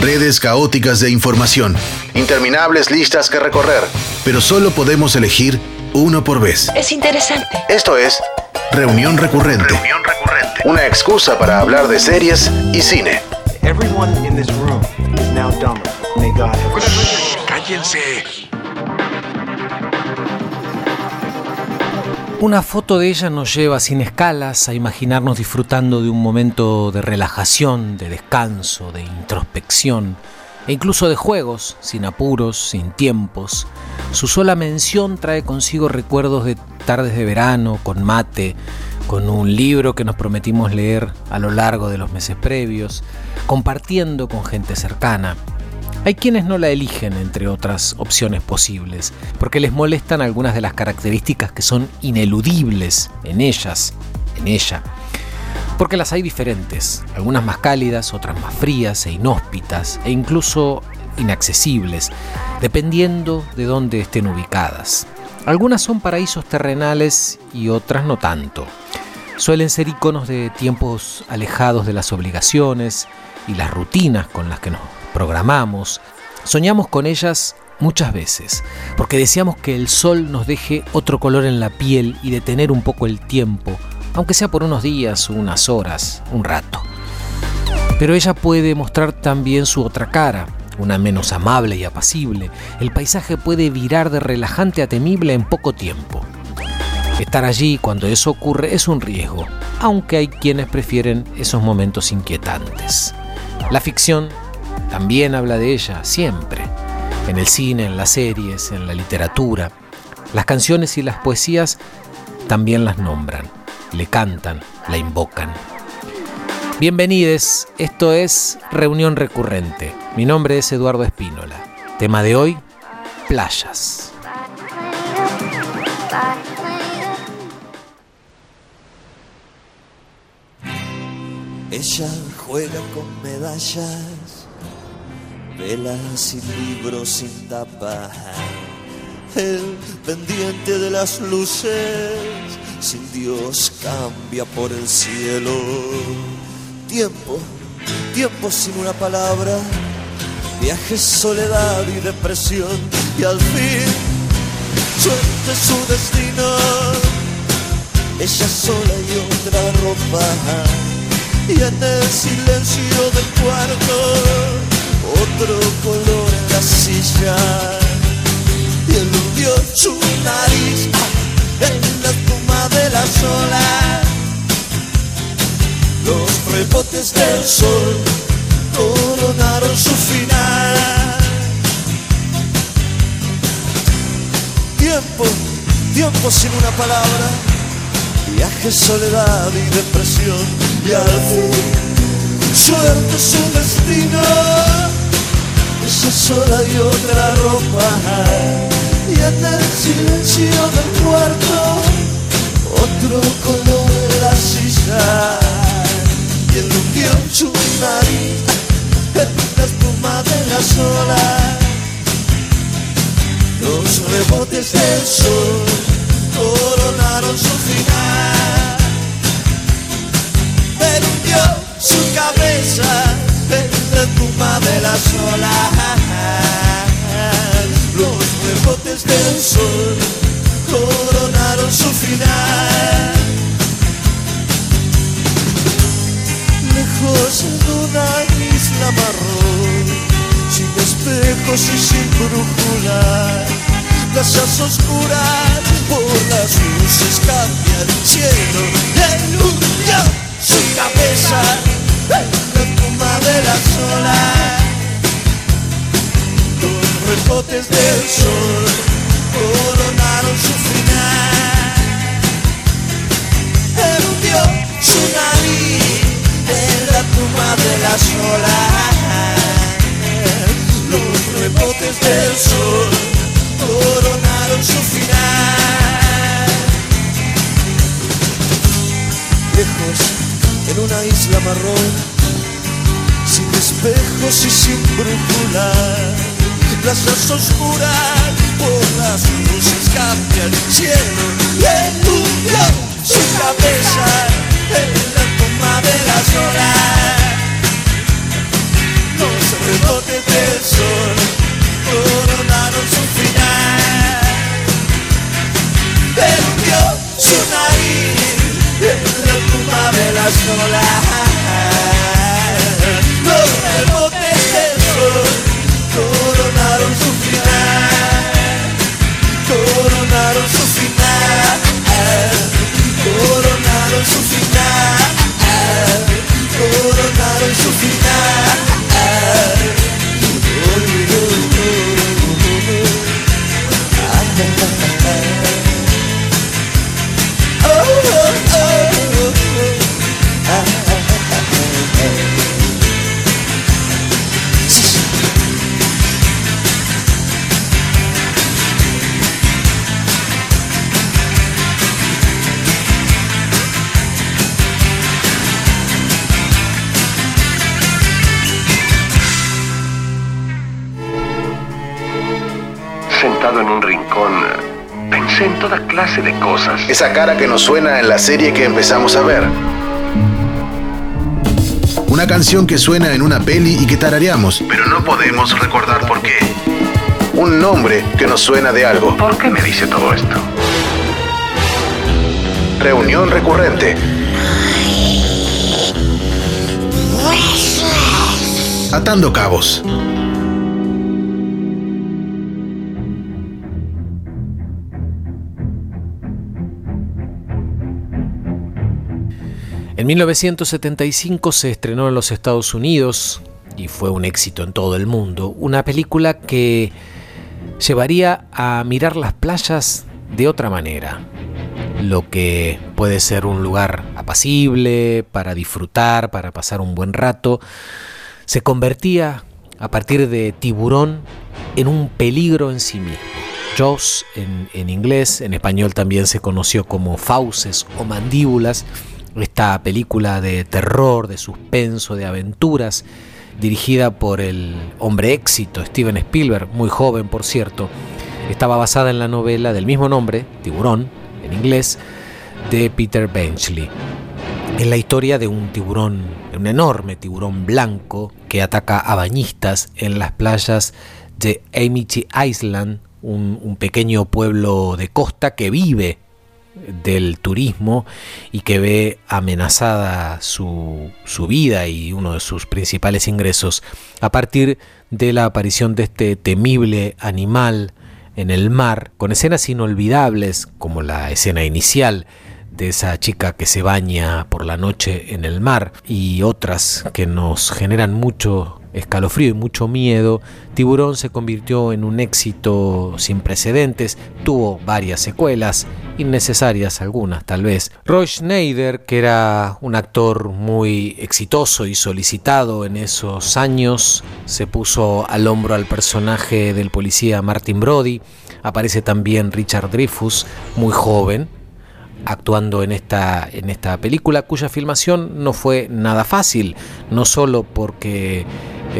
Redes caóticas de información, interminables listas que recorrer, pero solo podemos elegir uno por vez. Es interesante. Esto es Reunión Recurrente. Reunión recurrente. Una excusa para hablar de series y cine. Everyone in this room is now dumber. May God have Cállense. Una foto de ella nos lleva sin escalas a imaginarnos disfrutando de un momento de relajación, de descanso, de introspección e incluso de juegos, sin apuros, sin tiempos. Su sola mención trae consigo recuerdos de tardes de verano, con mate, con un libro que nos prometimos leer a lo largo de los meses previos, compartiendo con gente cercana. Hay quienes no la eligen entre otras opciones posibles, porque les molestan algunas de las características que son ineludibles en ellas, en ella. Porque las hay diferentes, algunas más cálidas, otras más frías e inhóspitas, e incluso inaccesibles, dependiendo de dónde estén ubicadas. Algunas son paraísos terrenales y otras no tanto. Suelen ser iconos de tiempos alejados de las obligaciones y las rutinas con las que nos programamos, soñamos con ellas muchas veces, porque deseamos que el sol nos deje otro color en la piel y detener un poco el tiempo, aunque sea por unos días, unas horas, un rato. Pero ella puede mostrar también su otra cara, una menos amable y apacible. El paisaje puede virar de relajante a temible en poco tiempo. Estar allí cuando eso ocurre es un riesgo, aunque hay quienes prefieren esos momentos inquietantes. La ficción también habla de ella, siempre, en el cine, en las series, en la literatura. Las canciones y las poesías también las nombran, le cantan, la invocan. Bienvenidos, esto es Reunión Recurrente. Mi nombre es Eduardo Espínola. Tema de hoy, playas. Ella juega con medallas, velas y libros sin tapa. El pendiente de las luces, sin Dios cambia por el cielo. Tiempo, tiempo sin una palabra, viaje, soledad y depresión. Y al fin, suerte su destino. Ella sola y otra ropa y en el silencio del cuarto otro color en la silla. Y eludió su nariz en la espuma de la sola. Los rebotes del sol coronaron su final. Tiempo tiempo sin una palabra. Viaje soledad y depresión. Y al fin suerte su destino. Esa sola y otra ropa. Y en el silencio del cuarto otro color en la silla. Y eludió su nariz en la espuma de la sola. Los rebotes del sol coronaron su final. Hundió su cabeza en la tumba de la sola. Los rebotes del sol coronaron su final. Lejos en una isla marrón, sin espejos y sin brújula. Casas oscuras por las luces cambia el cielo. El hundió su cabeza la tumba de la sola. Los rebotes del sol coronaron su final. Él hundió su nariz en la tumba de la sola. rebotes del sol coronaron su final. Lejos, en una isla marrón, sin espejos y sin brújula, plazas oscuras por las luces cambian el cielo Esa cara que nos suena en la serie que empezamos a ver. Una canción que suena en una peli y que tarareamos, pero no podemos recordar por qué. Un nombre que nos suena de algo. ¿Por qué me dice todo esto? Reunión recurrente. Atando cabos. En 1975 se estrenó en los Estados Unidos y fue un éxito en todo el mundo, una película que llevaría a mirar las playas de otra manera. Lo que puede ser un lugar apacible, para disfrutar, para pasar un buen rato, se convertía a partir de tiburón en un peligro en sí mismo. Jaws en, en inglés, en español también se conoció como fauces o mandíbulas, esta película de terror, de suspenso, de aventuras, dirigida por el hombre éxito Steven Spielberg, muy joven por cierto, estaba basada en la novela del mismo nombre, Tiburón, en inglés, de Peter Benchley. Es la historia de un tiburón, un enorme tiburón blanco que ataca a bañistas en las playas de Amity Island, un, un pequeño pueblo de costa que vive del turismo y que ve amenazada su, su, vida y uno de sus principales ingresos a partir de la aparición de este temible animal en el mar, con escenas inolvidables como la escena inicial de esa chica que se baña por la noche en el mar y otras que nos generan mucho escalofrío y mucho miedo, Tiburón se convirtió en un éxito sin precedentes, tuvo varias secuelas, innecesarias algunas tal vez. Roy Schneider, que era un actor muy exitoso y solicitado en esos años, se puso al hombro al personaje del policía Martin Brody, aparece también Richard Dreyfuss, muy joven, actuando en esta, en esta película, cuya filmación no fue nada fácil, no solo porque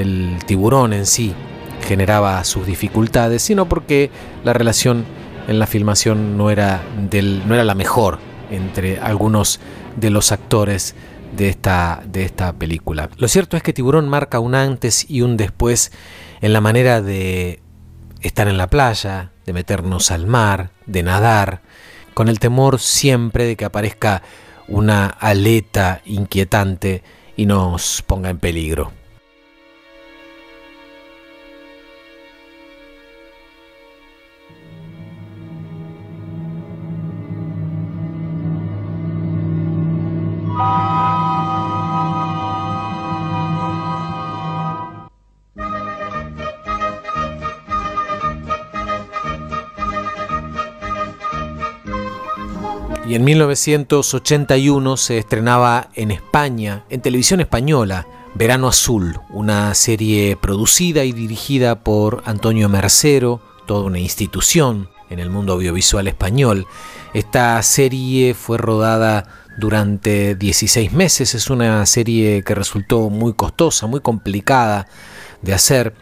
el tiburón en sí generaba sus dificultades, sino porque la relación en la filmación no era, del, no era la mejor entre algunos de los actores de esta, de esta película. Lo cierto es que Tiburón marca un antes y un después en la manera de estar en la playa, de meternos al mar, de nadar, con el temor siempre de que aparezca una aleta inquietante y nos ponga en peligro. 1981 se estrenaba en España, en televisión española, Verano Azul, una serie producida y dirigida por Antonio Mercero, toda una institución en el mundo audiovisual español. Esta serie fue rodada durante 16 meses, es una serie que resultó muy costosa, muy complicada de hacer,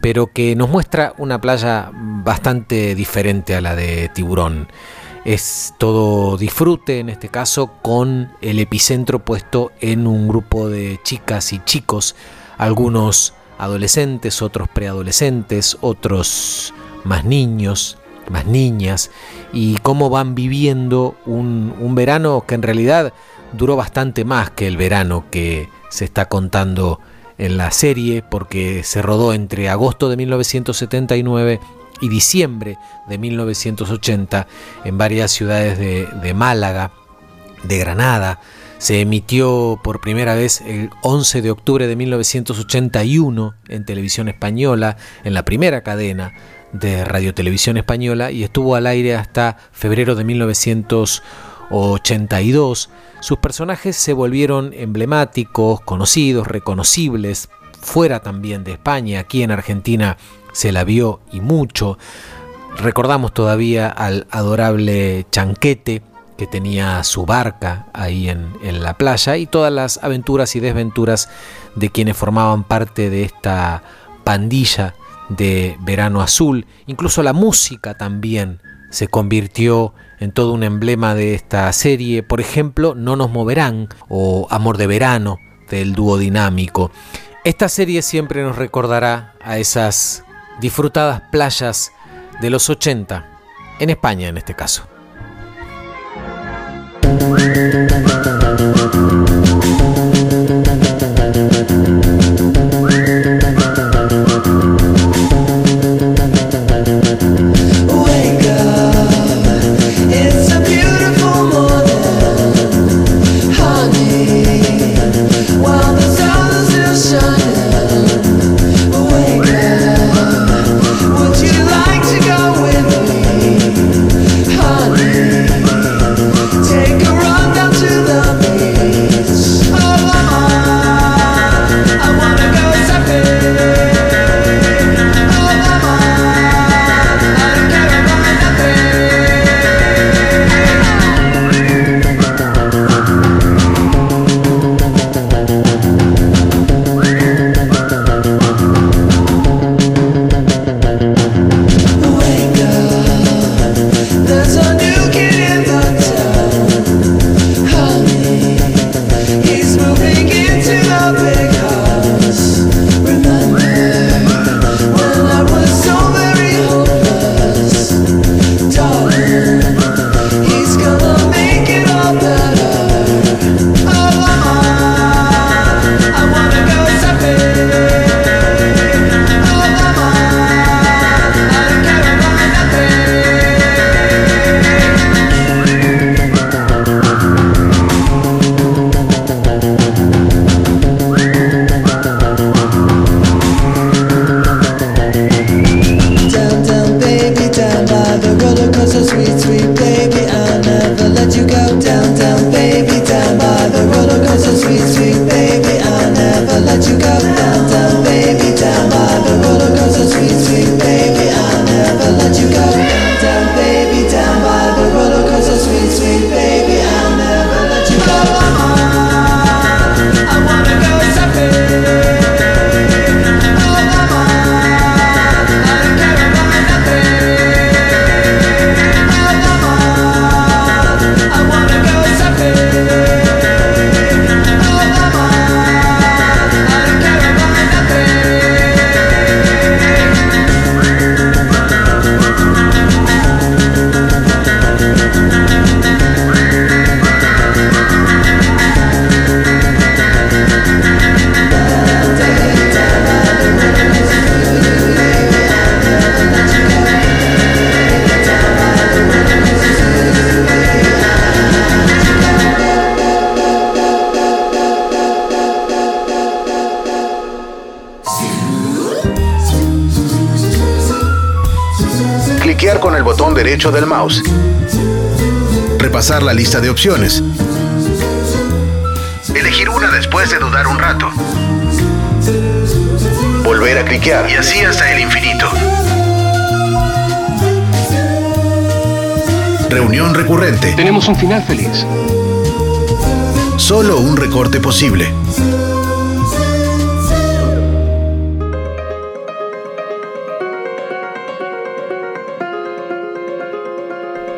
pero que nos muestra una playa bastante diferente a la de Tiburón. Es todo disfrute en este caso con el epicentro puesto en un grupo de chicas y chicos, algunos adolescentes, otros preadolescentes, otros más niños, más niñas, y cómo van viviendo un, verano que en realidad duró bastante más que el verano que se está contando en la serie, porque se rodó entre agosto de 1979 y diciembre de 1980 en varias ciudades de, Málaga, de Granada. Se emitió por primera vez el 11 de octubre de 1981 en televisión española, en la primera cadena de Radio Televisión Española y estuvo al aire hasta febrero de 1982. Sus personajes se volvieron emblemáticos, conocidos, reconocibles, fuera también de España, aquí en Argentina se la vio y mucho. Recordamos todavía al adorable Chanquete que tenía su barca ahí en, la playa y todas las aventuras y desventuras de quienes formaban parte de esta pandilla de Verano Azul. Incluso la música también se convirtió en todo un emblema de esta serie. Por ejemplo, No nos moverán o Amor de Verano del dúo dinámico. Esta serie siempre nos recordará a esas disfrutadas playas de los 80, en España en este caso. Derecho del mouse. Repasar la lista de opciones. Elegir una después de dudar un rato. volver a cliquear y así hasta el infinito. Reunión recurrente. Tenemos un final feliz. Solo un recorte posible.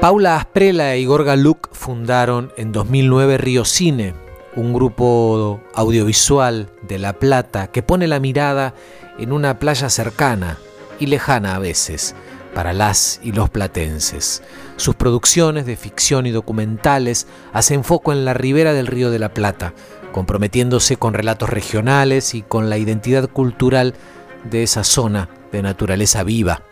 Paula Asprela e Igor Galuk fundaron en 2009 Río Cine, un grupo audiovisual de La Plata que pone la mirada en una playa cercana y lejana a veces para las y los platenses. Sus producciones de ficción y documentales hacen foco en la ribera del Río de la Plata, comprometiéndose con relatos regionales y con la identidad cultural de esa zona de naturaleza viva.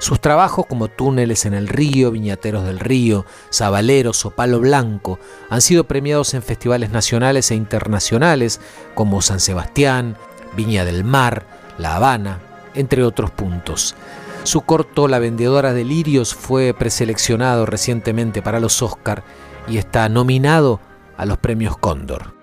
Sus trabajos como Túneles en el Río, Viñateros del Río, Zabaleros o Palo Blanco han sido premiados en festivales nacionales e internacionales como San Sebastián, Viña del Mar, La Habana, entre otros puntos. Su corto La vendedora de lirios fue preseleccionado recientemente para los Oscar y está nominado a los premios Cóndor.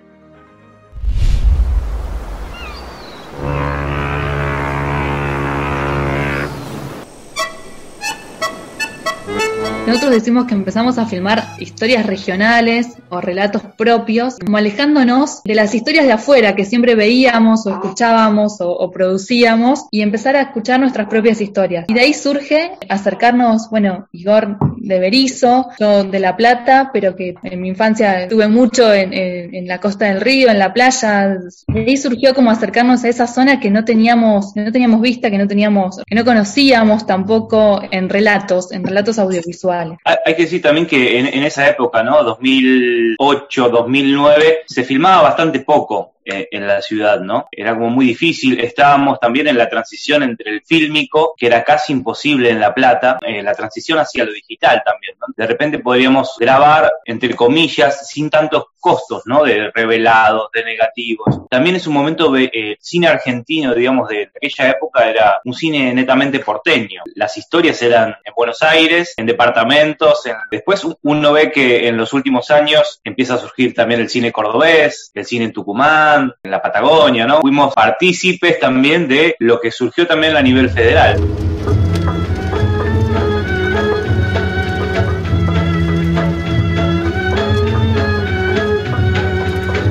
Nosotros decimos que empezamos a filmar historias regionales o relatos propios, como alejándonos de las historias de afuera que siempre veíamos o escuchábamos o, producíamos y empezar a escuchar nuestras propias historias. Y de ahí surge acercarnos, bueno, Igor de Berizo, yo de La Plata, pero que en mi infancia estuve mucho en, la costa del río, en la playa. De ahí surgió como acercarnos a esa zona que no teníamos, no teníamos vista, que no teníamos, que no conocíamos tampoco en relatos, en relatos audiovisuales. Hay que decir también que en esa época, ¿no? 2008, 2009, se filmaba bastante poco en la ciudad, ¿no? Era como muy difícil. Estábamos también en la transición entre el fílmico, que era casi imposible en La Plata, eh, la transición hacia lo digital también, ¿no? De repente podríamos grabar, entre comillas, sin tantos costos, ¿no? De revelados, de negativos. También es un momento de eh, cine argentino, digamos, de aquella época era un cine netamente porteño. Las historias eran en Buenos Aires, en departamentos. Después uno ve que en los últimos años empieza a surgir también el cine cordobés, el cine en Tucumán, en la Patagonia, ¿no? Fuimos partícipes también de lo que surgió también a nivel federal.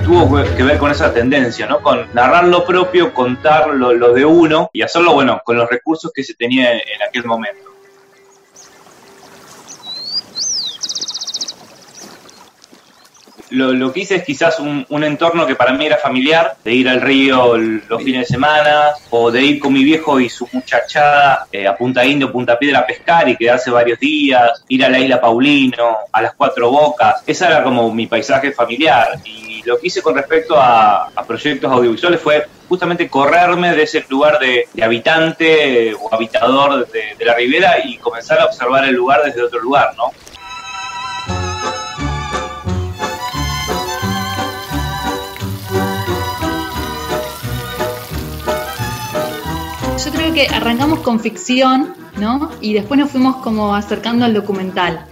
tuvo que ver con esa tendencia, ¿no? Con narrar lo propio, contar lo, lo, de uno y hacerlo, bueno, con los recursos que se tenía en aquel momento. Lo, que hice es quizás un, entorno que para mí era familiar, de ir al río los fines de semana, o de ir con mi viejo y su muchachada eh, a Punta Indio, Punta Piedra a pescar y quedarse varios días, ir a la isla Paulino, a las Cuatro Bocas. Esa era como mi paisaje familiar. Y lo que hice con respecto a, proyectos audiovisuales fue justamente correrme de ese lugar de, habitante o habitador de la ribera y comenzar a observar el lugar desde otro lugar, ¿no? Creo que arrancamos con ficción, ¿no? Y después nos fuimos como acercando al documental.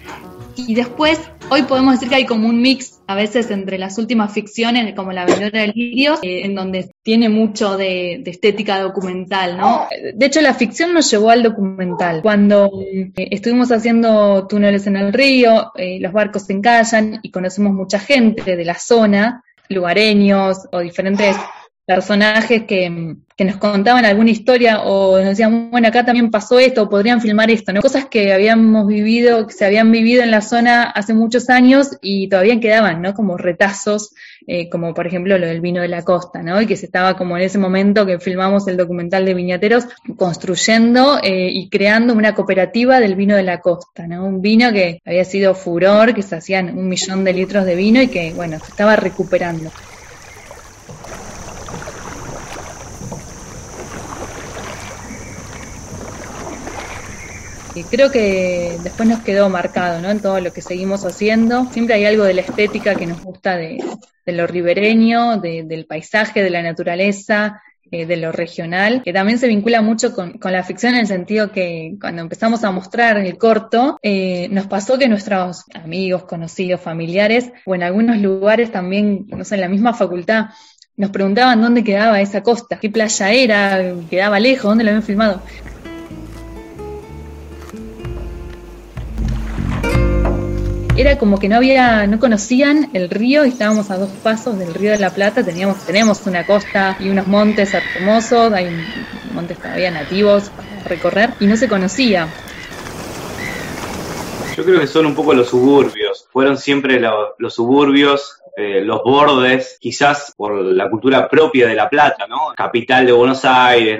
Y después, hoy podemos decir que hay como un mix a veces entre las últimas ficciones, como La vendedora de lirios, eh, en donde tiene mucho de, estética documental, ¿no? De hecho, la ficción nos llevó al documental. Cuando eh, estuvimos haciendo túneles en el río, eh, los barcos se encallan y conocemos mucha gente de la zona, lugareños o diferentes personajes que, nos contaban alguna historia o nos decían, bueno, acá también pasó esto, o podrían filmar esto, ¿no? Cosas que habíamos vivido, que se habían vivido en la zona hace muchos años y todavía quedaban, ¿no? Como retazos, eh, como por ejemplo lo del vino de la costa, ¿no? Y que se estaba como en ese momento que filmamos el documental de viñateros, construyendo eh, y creando una cooperativa del vino de la costa, ¿no? Un vino que había sido furor, que se hacían un millón de litros de vino y que, bueno, se estaba recuperando. Y creo que después nos quedó marcado, ¿no? En todo lo que seguimos haciendo. Siempre hay algo de la estética que nos gusta de, lo ribereño, del paisaje, de la naturaleza, eh, de lo regional, que también se vincula mucho con, la ficción en el sentido que cuando empezamos a mostrar el corto, eh, nos pasó que nuestros amigos, conocidos, familiares, o en algunos lugares también, no sé, en la misma facultad, nos preguntaban dónde quedaba esa costa, qué playa era, quedaba lejos, dónde lo habían filmado. Era como que no había, no conocían el río estábamos a dos pasos del río de la Plata, teníamos, tenemos una costa y unos montes hermosos, hay montes todavía nativos para recorrer y no se conocía. Yo creo que son un poco los suburbios, fueron siempre lo- los suburbios, eh, los bordes, quizás por la cultura propia de La Plata. Capital de Buenos Aires.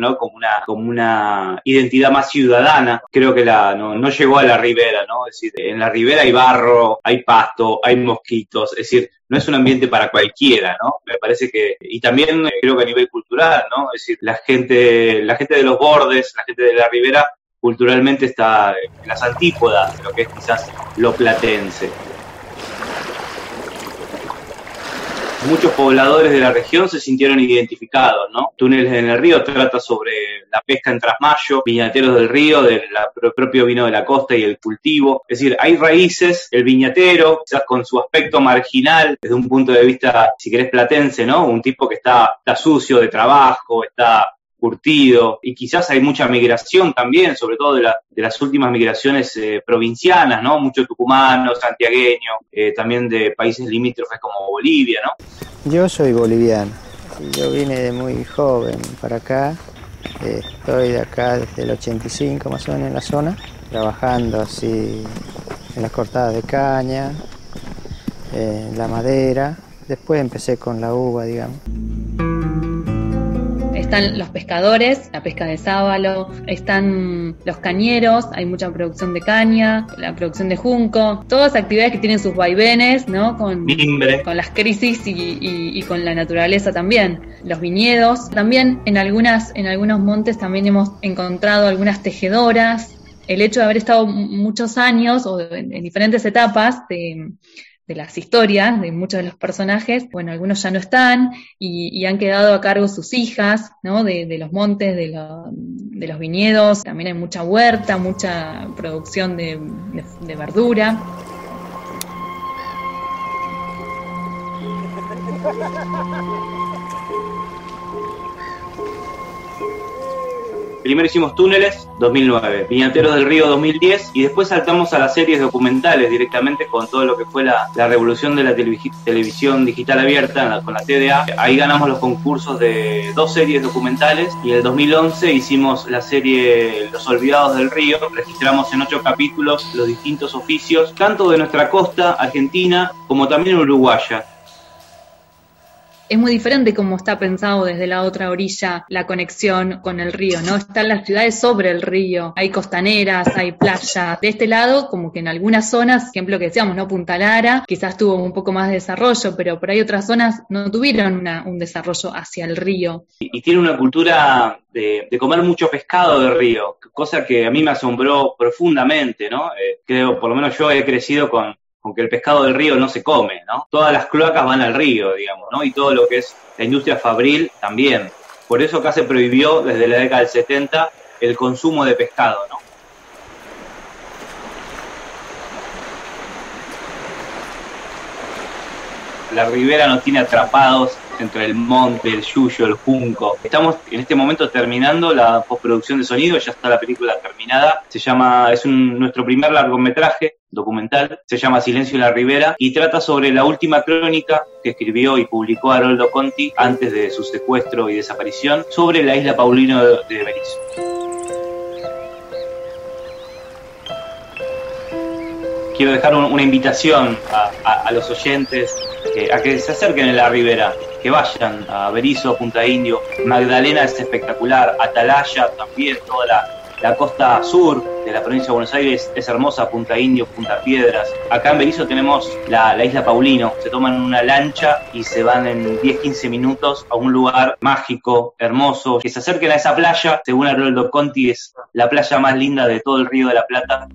Como una, identidad más ciudadana. Creo que no, llegó a la ribera, ¿no? Es decir, en la ribera hay barro, hay pasto, hay mosquitos, es decir, no es un ambiente para cualquiera, ¿no? Me parece que, y también creo que a nivel cultural. Es decir, la gente, la gente de los bordes, la gente de la ribera, culturalmente está en las antípodas de lo que es quizás lo platense. Muchos pobladores de la región se sintieron identificados, ¿no? Túneles en el río trata sobre la pesca en Trasmayo, viñateros del río, del propio vino de la costa y el cultivo. Es decir, hay raíces, el viñatero, quizás con su aspecto marginal, desde un punto de vista, si querés, platense, ¿no? Un tipo que está sucio de trabajo, está y quizás hay mucha migración también, sobre todo de, la- de las últimas migraciones eh, provincianas, ¿no? Mucho tucumano, santiagueño, eh, también de países limítrofes como Bolivia, ¿no? Yo soy boliviano. Yo vine de muy joven para acá. Eh, Estoy de acá desde el 85 más o menos en la zona, trabajando así en las cortadas de caña, en la madera. Después empecé con la uva, digamos. Están los pescadores, la pesca de sábalo, están los cañeros, hay mucha producción de caña, la producción de junco, todas actividades que tienen sus vaivenes, ¿no? Con, Mimbre. con las crisis y, y- y con la naturaleza también. Los viñedos, también en algunas, en algunos montes también hemos encontrado algunas tejedoras. El hecho de haber estado muchos años o en, en diferentes etapas de, de las historias de muchos de los personajes, bueno, algunos ya no están y, han quedado a cargo sus hijas, ¿no? De, de los montes, de, de los viñedos, también hay mucha huerta, mucha producción de verdura. Primero hicimos Túneles, 2009, Viñateros del Río, 2010, y después saltamos a las series documentales directamente con todo lo que fue la, la revolución de la televi- televisión digital abierta con la TDA. Ahí ganamos los concursos de dos series documentales y en el 2011 hicimos la serie Los Olvidados del Río. Registramos en ocho capítulos los distintos oficios, tanto de nuestra costa argentina como también uruguaya. Es muy diferente como está pensado desde la otra orilla la conexión con el río, ¿no? Están las ciudades sobre el río, hay costaneras, hay playas. De este lado, como que en algunas zonas, ejemplo que decíamos, ¿no? Punta Lara, quizás tuvo un poco más de desarrollo, pero por ahí otras zonas no tuvieron un desarrollo hacia el río. y y tiene una cultura de, de comer mucho pescado de río, cosa que a mí me asombró profundamente, ¿no? Eh, creo, por lo menos yo he crecido con, con que el pescado del río no se come, ¿no? Todas las cloacas van al río, digamos, ¿no? Y todo lo que es la industria fabril también. Por eso acá se prohibió desde la década del 70 el consumo de pescado, ¿no? la ribera nos tiene atrapados entre el monte, el yuyo, el junco. Estamos en este momento terminando la postproducción de sonido, ya está la película terminada. Se llama, es un- nuestro primer largometraje documental, se llama Silencio en la Ribera y trata sobre la última crónica que escribió y publicó Haroldo Conti antes de su secuestro y desaparición sobre la isla Paulino de, Berizo. quiero dejar un- una invitación a, a- a los oyentes a que se acerquen en la ribera, que vayan a Berizo, Punta Indio, Magdalena es espectacular, Atalaya también, toda la, la costa sur de la provincia de Buenos Aires es hermosa, Punta Indio, Punta Piedras. Acá en Berizo tenemos la, la isla Paulino, se toman una lancha y se van en 10-15 minutos a un lugar mágico, hermoso, que se acerquen a esa playa, según Haroldo Conti es la playa más linda de todo el río de la Plata,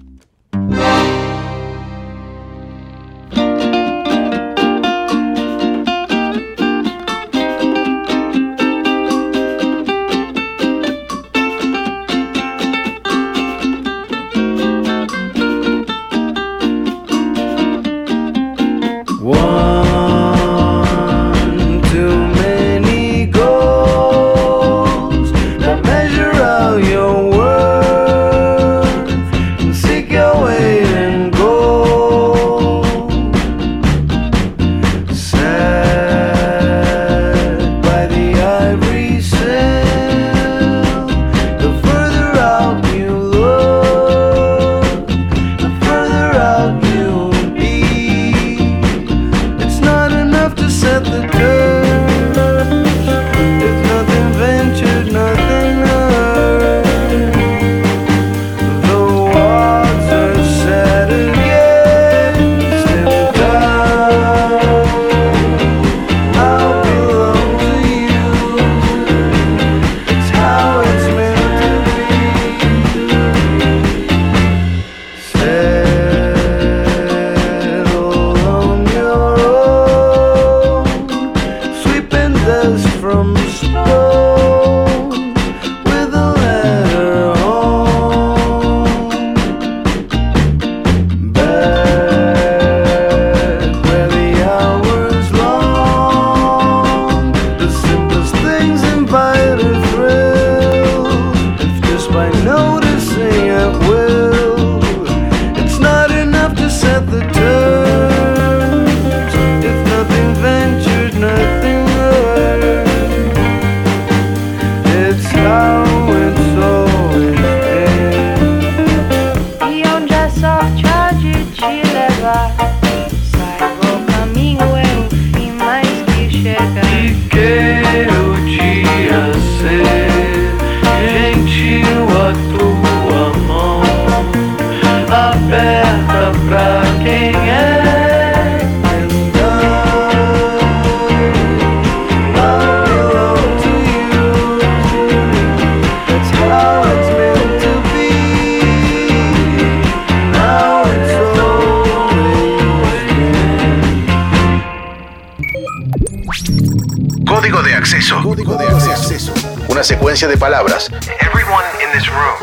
secuencia de palabras. Everyone in this room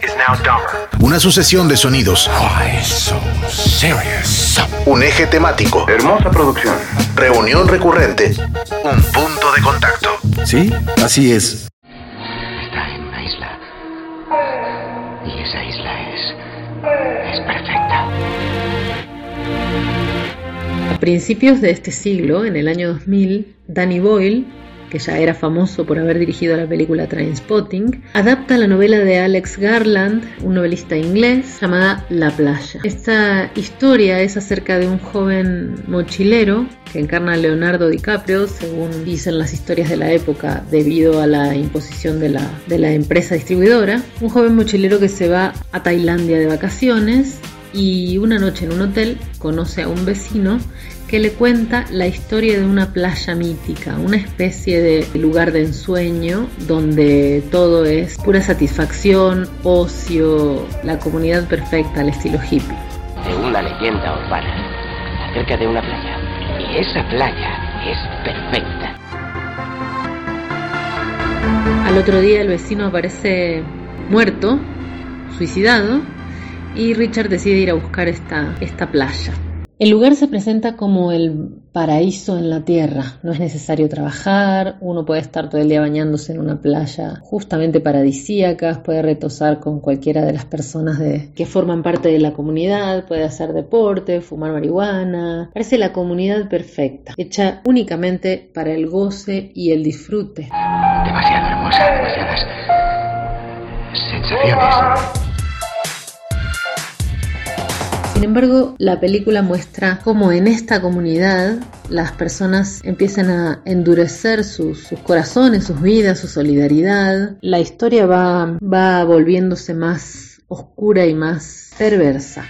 is now dumber. Una sucesión de sonidos. Un eje temático. Hermosa producción. Reunión recurrente. Un punto de contacto. Sí, así es. Está en una isla. Y esa isla es. es perfecta. A principios de este siglo, en el año 2000, Danny Boyle, que ya era famoso por haber dirigido la película Trainspotting, adapta la novela de Alex Garland, un novelista inglés, llamada La playa. Esta historia es acerca de un joven mochilero que encarna a Leonardo DiCaprio, según dicen las historias de la época, debido a la imposición de la, de la empresa distribuidora. Un joven mochilero que se va a Tailandia de vacaciones y una noche en un hotel conoce a un vecino que le cuenta la historia de una playa mítica, una especie de lugar de ensueño donde todo es pura satisfacción, ocio, la comunidad perfecta al estilo hippie. De una leyenda urbana acerca de una playa. Y esa playa es perfecta. Al otro día el vecino aparece muerto, suicidado, y Richard decide ir a buscar esta, esta playa. El lugar se presenta como el paraíso en la tierra. No es necesario trabajar, uno puede estar todo el día bañándose en una playa justamente paradisíaca, puede retosar con cualquiera de las personas de, que forman parte de la comunidad, puede hacer deporte, fumar marihuana. Parece la comunidad perfecta, hecha únicamente para el goce y el disfrute. Demasiado hermosa, demasiadas sensaciones. Sin embargo, la película muestra cómo en esta comunidad las personas empiezan a endurecer sus, corazones, sus vidas, su solidaridad. La historia va volviéndose más oscura y más perversa.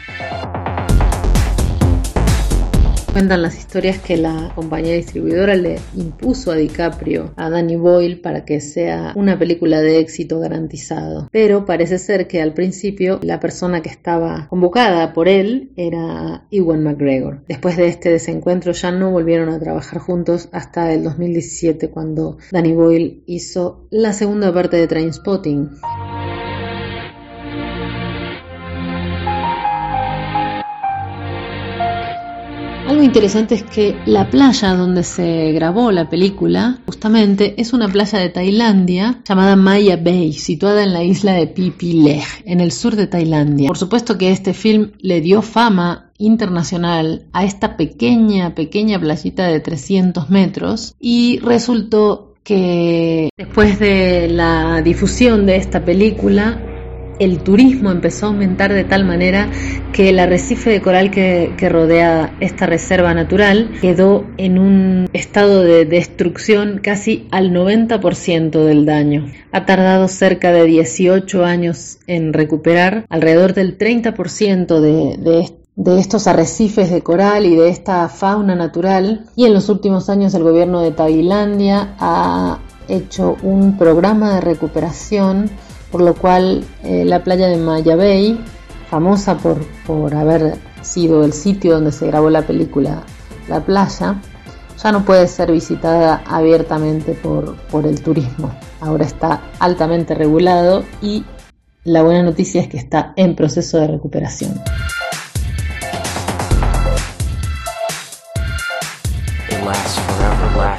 Cuentan las historias que la compañía distribuidora le impuso a DiCaprio, a Danny Boyle, para que sea una película de éxito garantizado. Pero parece ser que al principio la persona que estaba convocada por él era Ewan McGregor. Después de este desencuentro ya no volvieron a trabajar juntos hasta el 2017 cuando Danny Boyle hizo la segunda parte de Trainspotting. Algo interesante es que la playa donde se grabó la película, justamente, es una playa de Tailandia llamada Maya Bay, situada en la isla de Phi Phi Leh, en el sur de Tailandia. Por supuesto que este film le dio fama internacional a esta pequeña, pequeña playita de 300 metros y resultó que después de la difusión de esta película, el turismo empezó a aumentar de tal manera que el arrecife de coral que, rodea esta reserva natural quedó en un estado de destrucción casi al 90% del daño. Ha tardado cerca de 18 años en recuperar alrededor del 30% de, de de estos arrecifes de coral y de esta fauna natural y en los últimos años el gobierno de Tailandia ha hecho un programa de recuperación por lo cual eh, la playa de Maya Bay, famosa por, por haber sido el sitio donde se grabó la película La playa, ya no puede ser visitada abiertamente por, por el turismo. Ahora está altamente regulado y la buena noticia es que está en proceso de recuperación.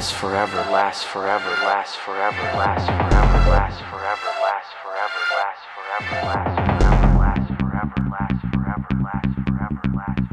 Lasts forever, lasts forever, lasts forever, lasts forever, lasts forever, lasts forever, lasts forever, lasts forever, lasts forever, lasts forever, lasts forever, lasts forever, lasts forever,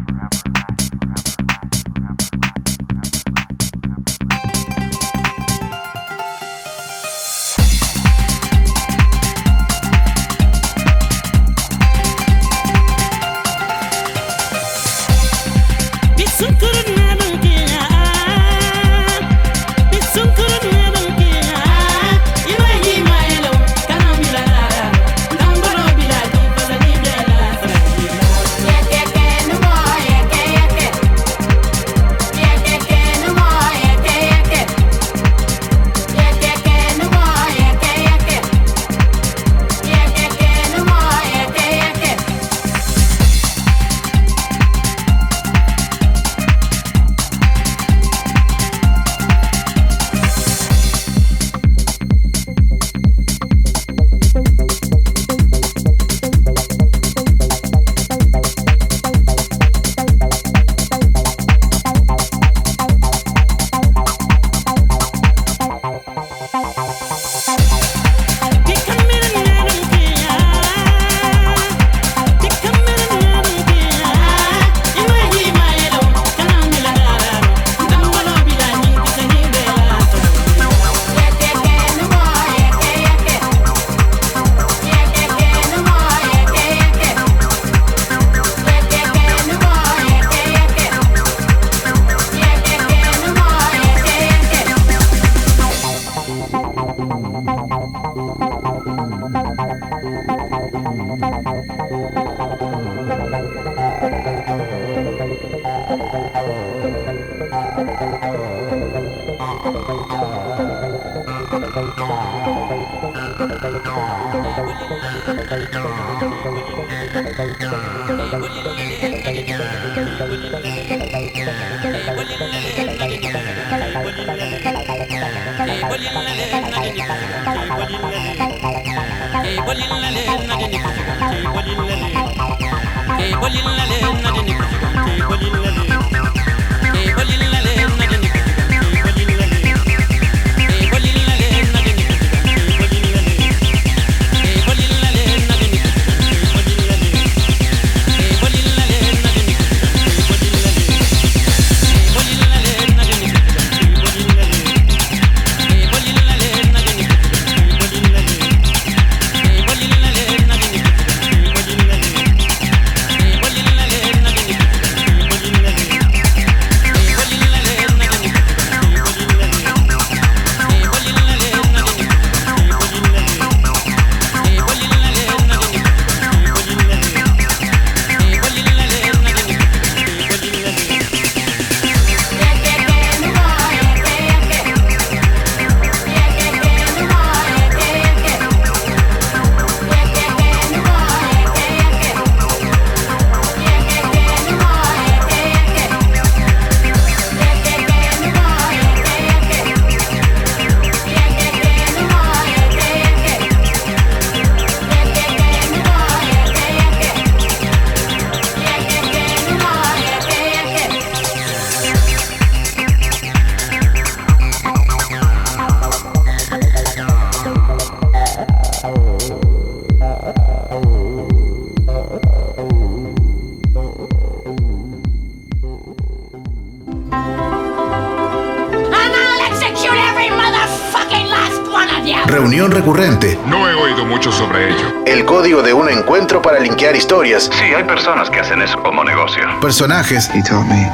Personajes. He taught me,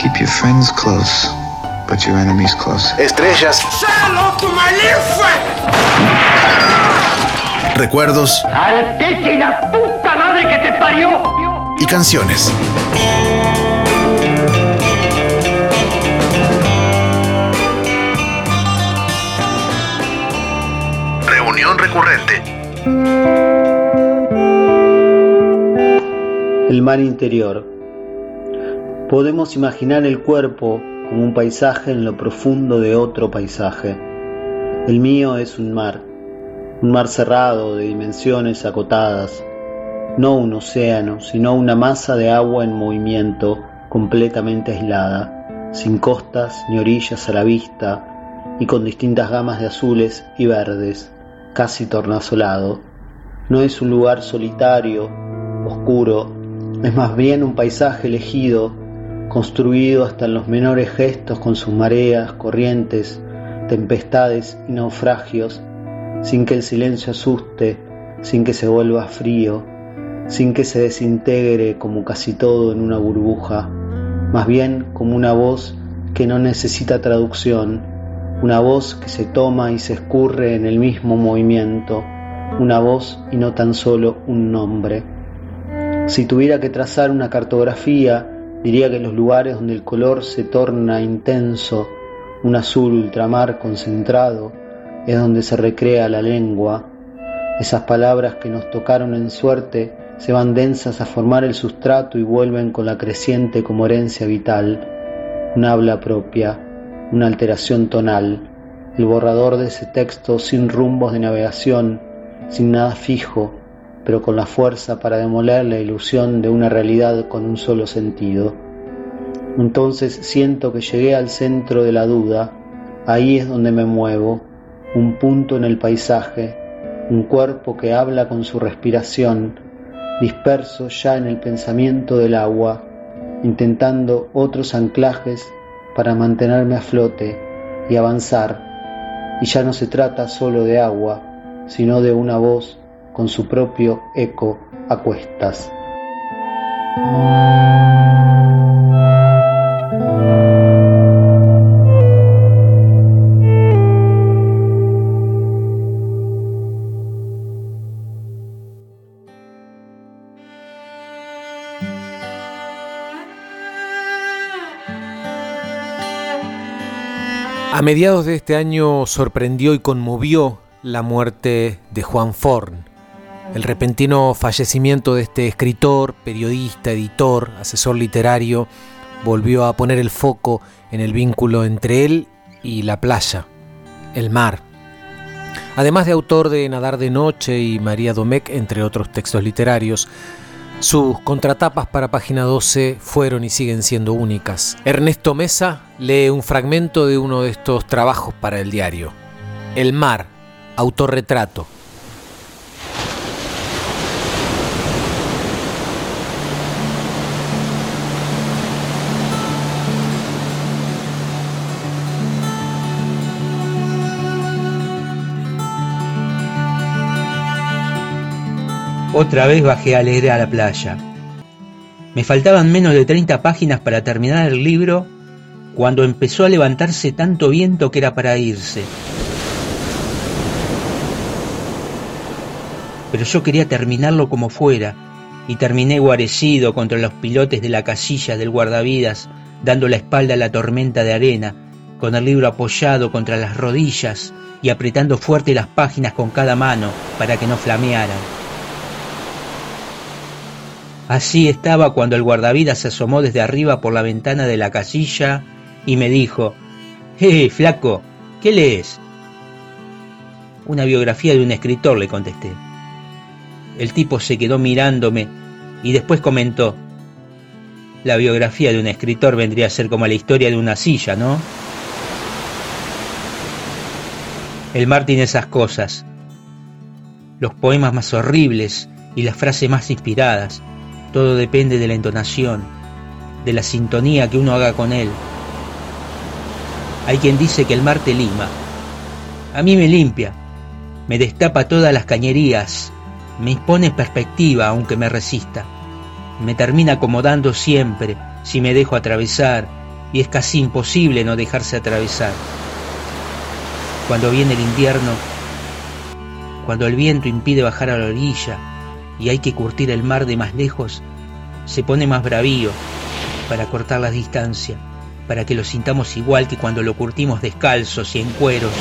keep your friends close, but your enemies close. Estrellas. Say hello to my little friend. Recuerdos. ¡Artete la puta madre que te parió! Y canciones. Reunión recurrente. El mar interior. Podemos imaginar el cuerpo como un paisaje en lo profundo de otro paisaje. El mío es un mar, un mar cerrado de dimensiones acotadas, no un océano, sino una masa de agua en movimiento completamente aislada, sin costas ni orillas a la vista y con distintas gamas de azules y verdes, casi tornasolado. No es un lugar solitario, oscuro, es más bien un paisaje elegido, construido hasta en los menores gestos con sus mareas, corrientes, tempestades y naufragios, sin que el silencio asuste, sin que se vuelva frío, sin que se desintegre como casi todo en una burbuja, más bien como una voz que no necesita traducción, una voz que se toma y se escurre en el mismo movimiento, una voz y no tan solo un nombre. Si tuviera que trazar una cartografía, diría que los lugares donde el color se torna intenso, un azul ultramar concentrado, es donde se recrea la lengua. Esas palabras que nos tocaron en suerte se van densas a formar el sustrato y vuelven con la creciente como herencia vital, un habla propia, una alteración tonal, el borrador de ese texto sin rumbos de navegación, sin nada fijo, pero con la fuerza para demoler la ilusión de una realidad con un solo sentido. Entonces siento que llegué al centro de la duda, ahí es donde me muevo, un punto en el paisaje, un cuerpo que habla con su respiración, disperso ya en el pensamiento del agua, intentando otros anclajes para mantenerme a flote y avanzar. Y ya no se trata solo de agua, sino de una voz con su propio eco a cuestas. A mediados de este año sorprendió y conmovió la muerte de Juan Forn, el repentino fallecimiento de este escritor, periodista, editor, asesor literario, volvió a poner el foco en el vínculo entre él y la playa, el mar. Además de autor de Nadar de Noche y María Domecq, entre otros textos literarios, sus contratapas para página 12 fueron y siguen siendo únicas. Ernesto Mesa lee un fragmento de uno de estos trabajos para el diario. El mar, autorretrato. Otra vez bajé alegre a la playa. Me faltaban menos de 30 páginas para terminar el libro cuando empezó a levantarse tanto viento que era para irse. Pero yo quería terminarlo como fuera, y terminé guarecido contra los pilotes de la casilla del guardavidas, dando la espalda a la tormenta de arena, con el libro apoyado contra las rodillas y apretando fuerte las páginas con cada mano para que no flamearan. Así estaba cuando el guardavidas se asomó desde arriba por la ventana de la casilla y me dijo, ¡Eh, flaco! ¿Qué lees? Una biografía de un escritor, le contesté. El tipo se quedó mirándome y después comentó, la biografía de un escritor vendría a ser como la historia de una silla, ¿no? El mar tiene esas cosas, los poemas más horribles y las frases más inspiradas, todo depende de la entonación, de la sintonía que uno haga con él. Hay quien dice que el mar te lima. A mí me limpia, me destapa todas las cañerías, me impone perspectiva aunque me resista. Me termina acomodando siempre si me dejo atravesar y es casi imposible no dejarse atravesar. Cuando viene el invierno, cuando el viento impide bajar a la orilla, y hay que curtir el mar de más lejos, se pone más bravío para cortar la distancia, para que lo sintamos igual que cuando lo curtimos descalzos y en cueros.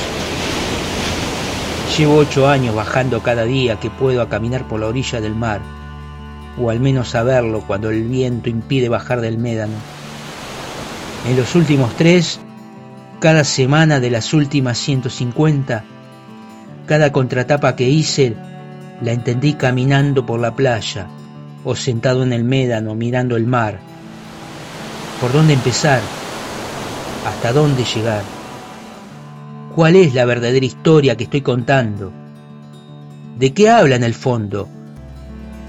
Llevo ocho años bajando cada día que puedo a caminar por la orilla del mar, o al menos a verlo cuando el viento impide bajar del médano. En los últimos tres, cada semana de las últimas 150, cada contratapa que hice la entendí caminando por la playa o sentado en el médano mirando el mar. ¿Por dónde empezar? ¿Hasta dónde llegar? ¿Cuál es la verdadera historia que estoy contando? ¿De qué habla en el fondo?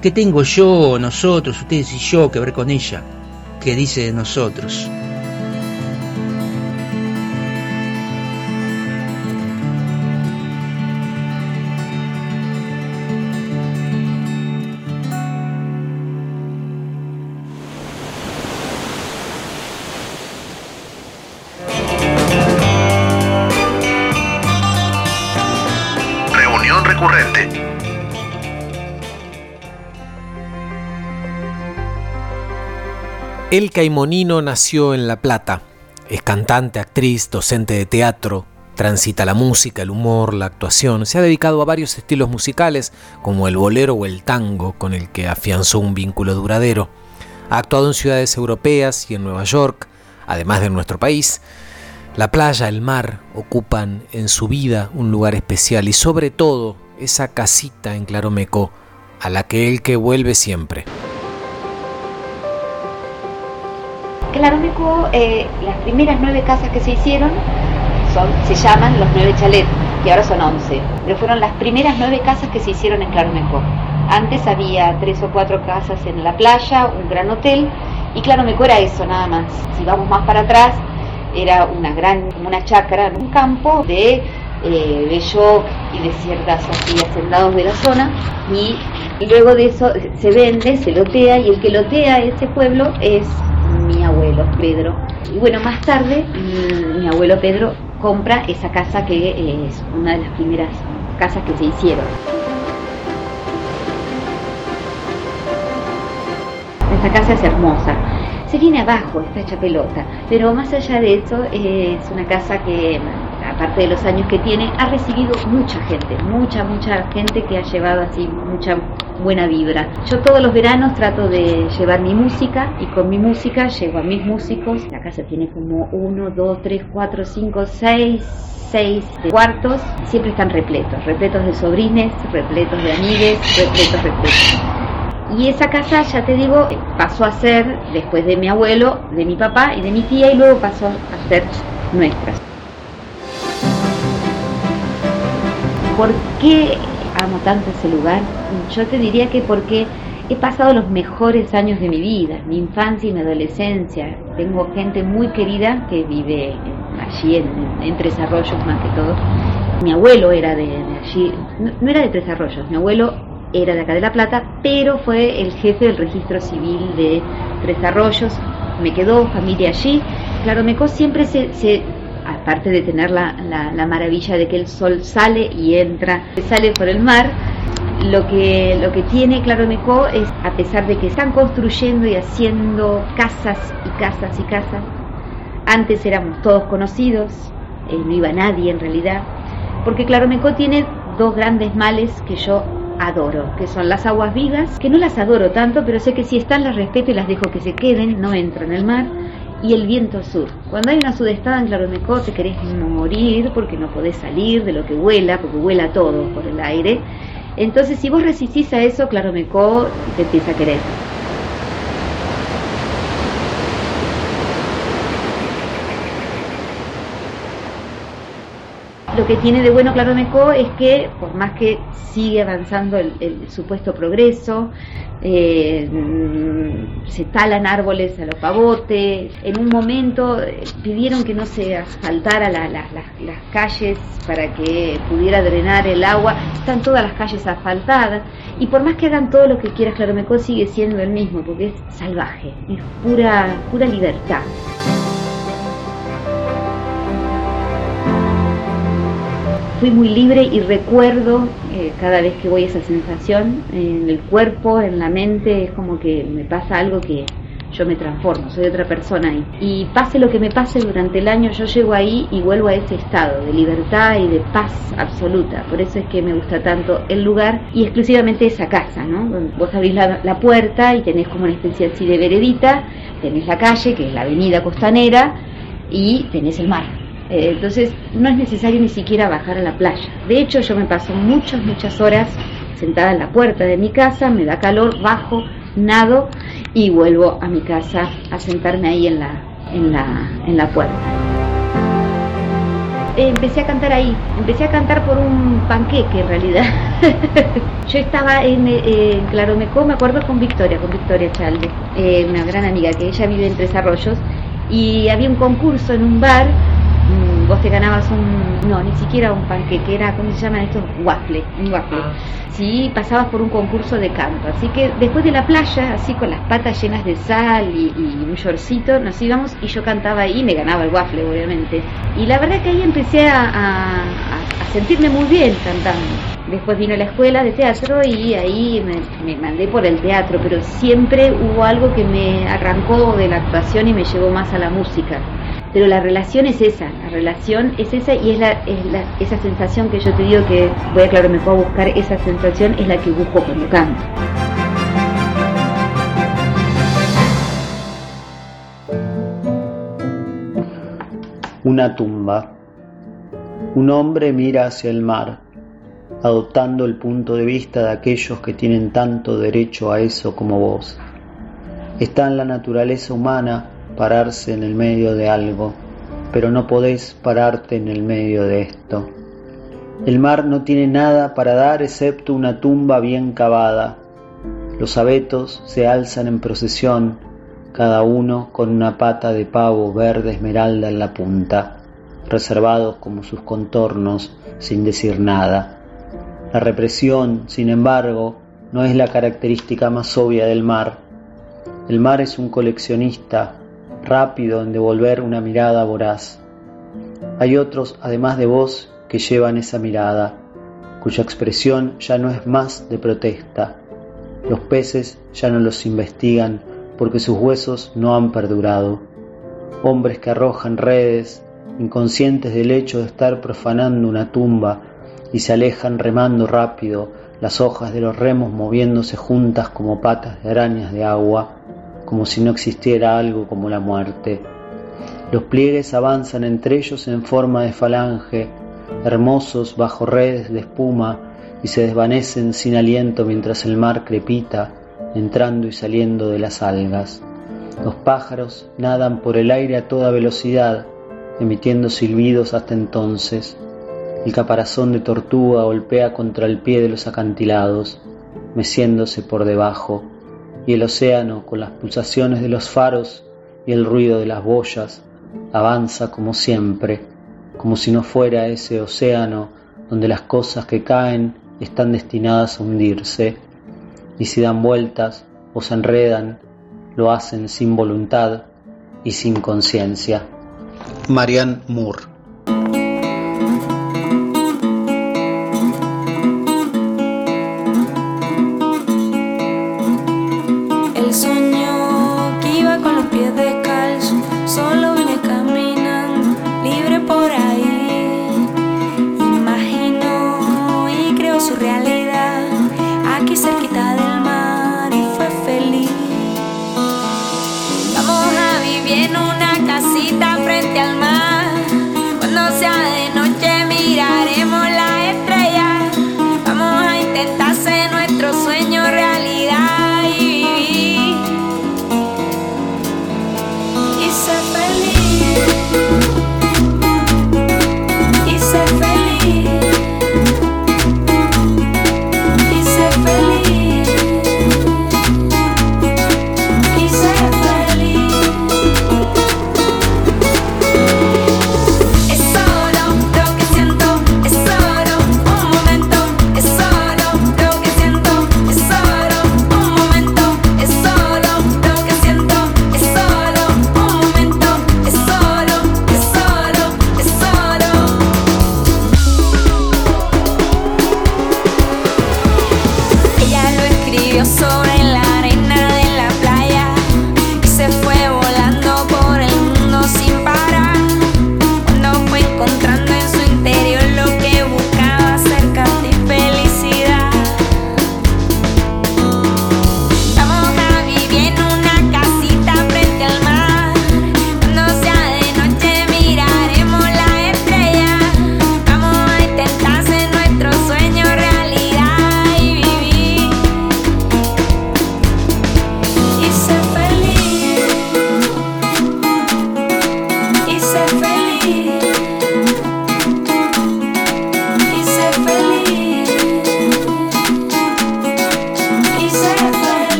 ¿Qué tengo yo, nosotros, ustedes y yo que ver con ella? ¿Qué dice de nosotros? El Caimonino nació en La Plata. Es cantante, actriz, docente de teatro, transita la música, el humor, la actuación. Se ha dedicado a varios estilos musicales, como el bolero o el tango, con el que afianzó un vínculo duradero. Ha actuado en ciudades europeas y en Nueva York, además de en nuestro país. La playa, el mar ocupan en su vida un lugar especial y sobre todo esa casita en Claromecó a la que él que vuelve siempre. Claromecó, eh, las primeras nueve casas que se hicieron se llaman los nueve chalets, que ahora son once, pero fueron las primeras nueve casas que se hicieron en Claromecó. Antes había tres o cuatro casas en la playa, un gran hotel, y Claromecó era eso nada más. Si vamos más para atrás, era una gran, una chacra, un campo de eh, belloc y de ciertas así hacendados de la zona, y luego de eso se vende, se lotea, y el que lotea ese pueblo es mi abuelo Pedro. Y bueno, más tarde mi, mi abuelo Pedro compra esa casa que es una de las primeras casas que se hicieron. Esta casa es hermosa. se viene abajo, está hecha pelota. Pero más allá de eso, es una casa que, aparte de los años que tiene, ha recibido mucha gente, mucha, mucha gente que ha llevado así mucha buena vibra. Yo todos los veranos trato de llevar mi música y con mi música llevo a mis músicos. La casa tiene como uno, dos, tres, cuatro, cinco, seis, seis cuartos. Siempre están repletos, repletos de sobrines, repletos de amigues, repletos, repletos. Y esa casa, ya te digo, pasó a ser, después de mi abuelo, de mi papá y de mi tía, y luego pasó a ser nuestra. ¿Por qué amo tanto ese lugar? Yo te diría que porque he pasado los mejores años de mi vida, mi infancia y mi adolescencia. Tengo gente muy querida que vive allí en, Tres Arroyos más que todo. Mi abuelo era de, allí, no, era de Tres Arroyos, mi abuelo era de acá de La Plata, pero fue el jefe del registro civil de Tres Arroyos. Me quedó familia allí. Claro, Mecó siempre se aparte de tener la, la, la, maravilla de que el sol sale y entra, sale por el mar, lo que, lo que tiene Claro Mecó es, a pesar de que están construyendo y haciendo casas y casas y casas, antes éramos todos conocidos, eh, no iba nadie en realidad, porque Claro Mecó tiene dos grandes males que yo adoro, que son las aguas vivas, que no las adoro tanto, pero sé que si están las respeto y las dejo que se queden, no entro en el mar, y el viento sur. Cuando hay una sudestada en Claromecó te querés morir porque no podés salir de lo que vuela, porque vuela todo por el aire. Entonces si vos resistís a eso, Claromecó te empieza a querer. Lo que tiene de bueno Claromecó es que, por más que sigue avanzando el, supuesto progreso, eh, se talan árboles a los pavotes. En un momento pidieron que no se asfaltara la, la, la, las calles para que pudiera drenar el agua. Están todas las calles asfaltadas. Y por más que hagan todo lo que quieras, Claromecó sigue siendo el mismo, porque es salvaje, es pura, pura libertad. Fui muy libre y recuerdo eh, cada vez que voy esa sensación en el cuerpo, en la mente, es como que me pasa algo que yo me transformo, soy otra persona ahí. Y pase lo que me pase durante el año, yo llego ahí y vuelvo a ese estado de libertad y de paz absoluta. Por eso es que me gusta tanto el lugar y exclusivamente esa casa, ¿no? Vos abrís la, la puerta y tenés como una especie así de veredita, tenés la calle, que es la avenida costanera, y tenés el mar. Entonces no es necesario ni siquiera bajar a la playa. De hecho yo me paso muchas, muchas horas sentada en la puerta de mi casa, me da calor, bajo, nado y vuelvo a mi casa a sentarme ahí en la, en la, en la puerta. Empecé a cantar ahí, empecé a cantar por un panqueque en realidad. yo estaba en, eh, en Claromecó, me acuerdo con Victoria, con Victoria Chalde, eh, una gran amiga que ella vive en Tres Arroyos, y había un concurso en un bar te ganabas un, no, ni siquiera un panqueque, era, ¿cómo se llaman estos? Waffle, un waffle. Sí, pasabas por un concurso de canto. Así que después de la playa, así con las patas llenas de sal y, y un shortcito, nos íbamos y yo cantaba ahí y me ganaba el waffle, obviamente. Y la verdad que ahí empecé a, a, a sentirme muy bien cantando. Después vino la escuela de teatro y ahí me, me, mandé por el teatro, pero siempre hubo algo que me arrancó de la actuación y me llevó más a la música. Pero la relación es esa, la relación es esa y es, la, es la, esa sensación que yo te digo que voy a claro, puedo buscar, esa sensación es la que busco cuando canto. Una tumba. Un hombre mira hacia el mar, adoptando el punto de vista de aquellos que tienen tanto derecho a eso como vos. Está en la naturaleza humana pararse en el medio de algo, pero no podés pararte en el medio de esto. El mar no tiene nada para dar excepto una tumba bien cavada. Los abetos se alzan en procesión, cada uno con una pata de pavo verde esmeralda en la punta, reservados como sus contornos, sin decir nada. La represión, sin embargo, no es la característica más obvia del mar. El mar es un coleccionista, rápido en devolver una mirada voraz. Hay otros, además de vos, que llevan esa mirada, cuya expresión ya no es más de protesta. Los peces ya no los investigan porque sus huesos no han perdurado. Hombres que arrojan redes, inconscientes del hecho de estar profanando una tumba, y se alejan remando rápido, las hojas de los remos moviéndose juntas como patas de arañas de agua, como si no existiera algo como la muerte. Los pliegues avanzan entre ellos en forma de falange, hermosos bajo redes de espuma, y se desvanecen sin aliento mientras el mar crepita, entrando y saliendo de las algas. Los pájaros nadan por el aire a toda velocidad, emitiendo silbidos hasta entonces. El caparazón de tortuga golpea contra el pie de los acantilados, meciéndose por debajo, y el océano, con las pulsaciones de los faros y el ruido de las boyas, avanza como siempre, como si no fuera ese océano donde las cosas que caen están destinadas a hundirse, y si dan vueltas o se enredan, lo hacen sin voluntad y sin conciencia. Marianne Moore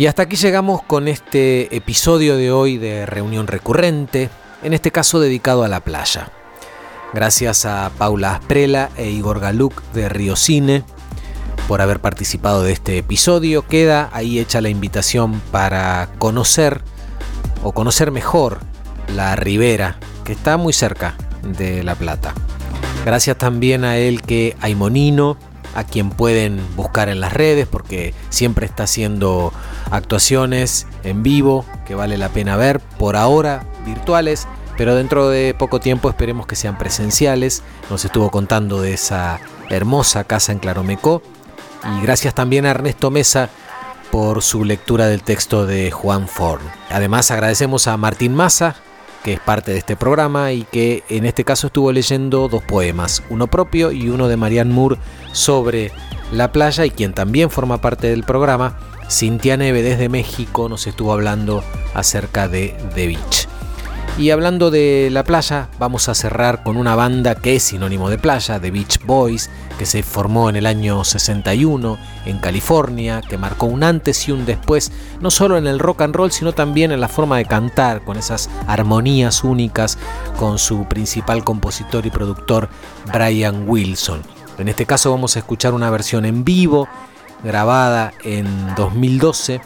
Y hasta aquí llegamos con este episodio de hoy de Reunión Recurrente, en este caso dedicado a la playa. Gracias a Paula Asprela e Igor Galuk de Río Cine por haber participado de este episodio. Queda ahí hecha la invitación para conocer o conocer mejor la ribera, que está muy cerca de La Plata. Gracias también a él que Aimonino, a quien pueden buscar en las redes porque siempre está haciendo actuaciones en vivo que vale la pena ver, por ahora virtuales, pero dentro de poco tiempo esperemos que sean presenciales. Nos estuvo contando de esa hermosa casa en Claromecó y gracias también a Ernesto Mesa por su lectura del texto de Juan Forn. Además agradecemos a Martín Massa, que es parte de este programa y que en este caso estuvo leyendo dos poemas, uno propio y uno de Marianne Moore sobre la playa y quien también forma parte del programa, Cintia Neve desde México nos estuvo hablando acerca de The Beach. Y hablando de la playa, vamos a cerrar con una banda que es sinónimo de playa, The Beach Boys, que se formó en el año 61 en California, que marcó un antes y un después, no solo en el rock and roll, sino también en la forma de cantar, con esas armonías únicas con su principal compositor y productor, Brian Wilson. En este caso vamos a escuchar una versión en vivo, grabada en 2012,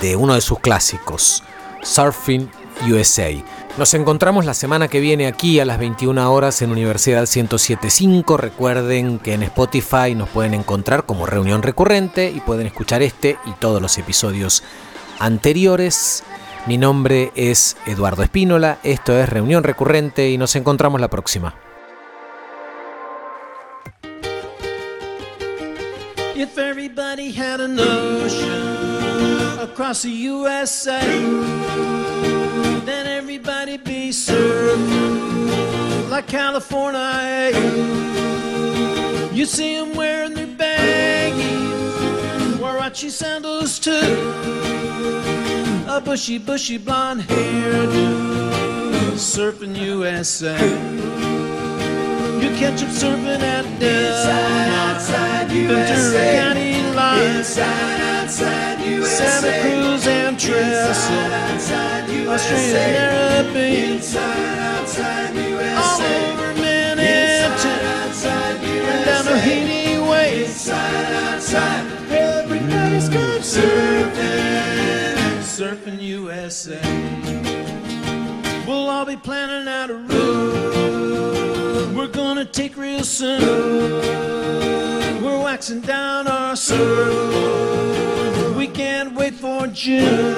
de uno de sus clásicos, Surfing USA. Nos encontramos la semana que viene aquí a las 21 horas en Universidad 1075. Recuerden que en Spotify nos pueden encontrar como reunión recurrente y pueden escuchar este y todos los episodios anteriores. Mi nombre es Eduardo Espínola, esto es Reunión Recurrente y nos encontramos la próxima. Everybody had an ocean across the USA, then everybody be surfing like California. You see them wearing their baggies, Warachi sandals too, a bushy, bushy blonde hairdo, surfing USA catch surfing at Inside, outside USA. County line. Inside, outside USA. Santa Cruz and Trestle. Inside, outside USA. Australian Arabian. Inside, outside USA. All over Manhattan. Inside, outside USA. And down O'Haney Way. Inside, outside. Everybody's good mm-hmm. surfing. Surfing USA. We'll all be planning out a route take real soon. We're waxing down our surf. We can't wait for June.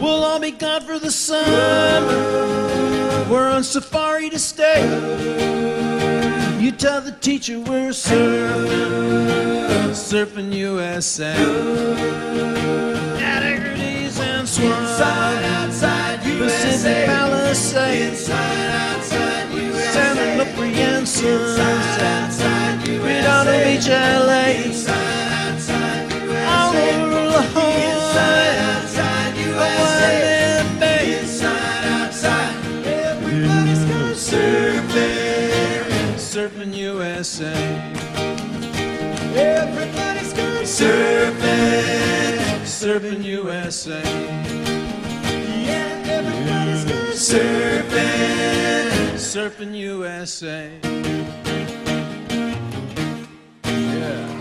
We'll all be gone for the summer. We're on safari to stay. You tell the teacher we're surfing, surfing USA. At Agrides and Swan, inside, outside Pacific Palisades, inside, outside Capri and Sunset, Redondo Beach, LA, all over La Jolla, Hawaiian Bay. Everybody's going surfing, surfing USA. Everybody's going surfing, surfing USA. Yeah, everybody's going surfing, Surfing USA. Yeah.